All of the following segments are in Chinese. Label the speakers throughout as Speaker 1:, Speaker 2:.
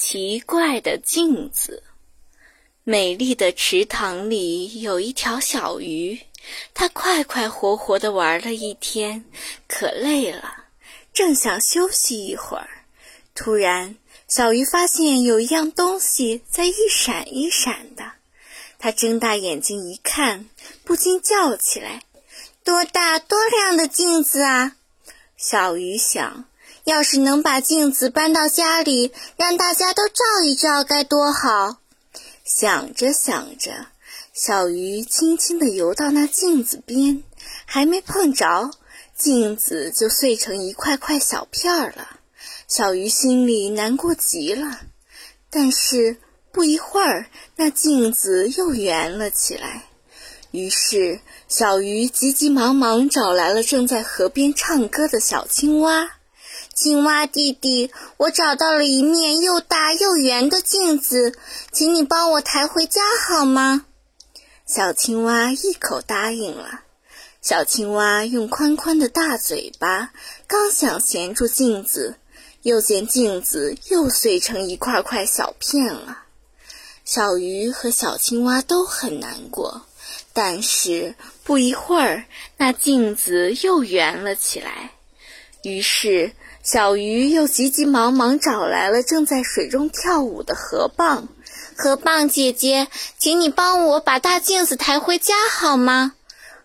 Speaker 1: 奇怪的镜子。美丽的池塘里有一条小鱼，它快快活活地玩了一天，可累了，正想休息一会儿。突然，小鱼发现有一样东西在一闪一闪的，它睁大眼睛一看，不禁叫起来：“
Speaker 2: 多大多亮的镜子啊！”
Speaker 1: 小鱼想。
Speaker 2: 要是能把镜子搬到家里，让大家都照一照，该多好！
Speaker 1: 想着想着，小鱼轻轻地游到那镜子边，还没碰着，镜子就碎成一块块小片儿了。小鱼心里难过极了。但是不一会儿，那镜子又圆了起来。于是，小鱼急急忙忙找来了正在河边唱歌的小青蛙。
Speaker 2: 青蛙弟弟，我找到了一面又大又圆的镜子，请你帮我抬回家好吗？
Speaker 1: 小青蛙一口答应了。小青蛙用宽宽的大嘴巴，刚想衔住镜子，又见镜子又碎成一块块小片了。小鱼和小青蛙都很难过，但是不一会儿，那镜子又圆了起来。于是。小鱼又急急忙忙找来了正在水中跳舞的河蚌。
Speaker 2: 河蚌姐姐，请你帮我把大镜子抬回家好吗？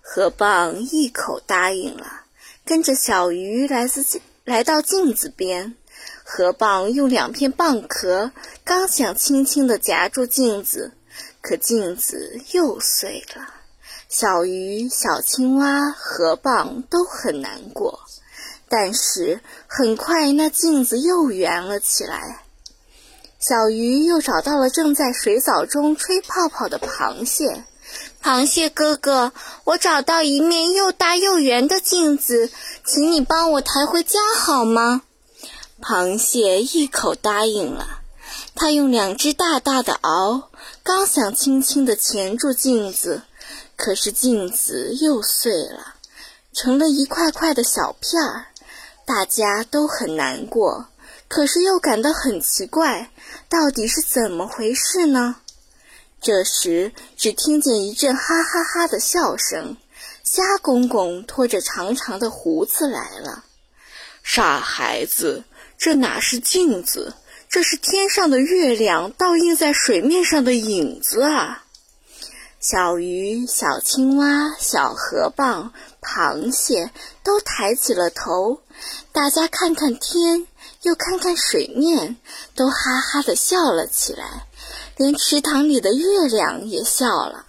Speaker 1: 河蚌一口答应了，跟着小鱼来自来到镜子边。河蚌用两片蚌壳，刚想轻轻地夹住镜子，可镜子又碎了。小鱼、小青蛙、河蚌都很难过。但是很快，那镜子又圆了起来。小鱼又找到了正在水藻中吹泡泡的螃蟹。
Speaker 2: 螃蟹哥哥，我找到一面又大又圆的镜子，请你帮我抬回家好吗？
Speaker 1: 螃蟹一口答应了。它用两只大大的螯，刚想轻轻地钳住镜子，可是镜子又碎了，成了一块块的小片儿。大家都很难过，可是又感到很奇怪，到底是怎么回事呢？这时，只听见一阵哈哈哈的笑声，虾公公拖着长长的胡子来了。
Speaker 3: 傻孩子，这哪是镜子，这是天上的月亮倒映在水面上的影子啊！
Speaker 1: 小鱼、小青蛙、小河蚌、螃蟹都抬起了头，大家看看天，又看看水面，都哈哈的笑了起来，连池塘里的月亮也笑了。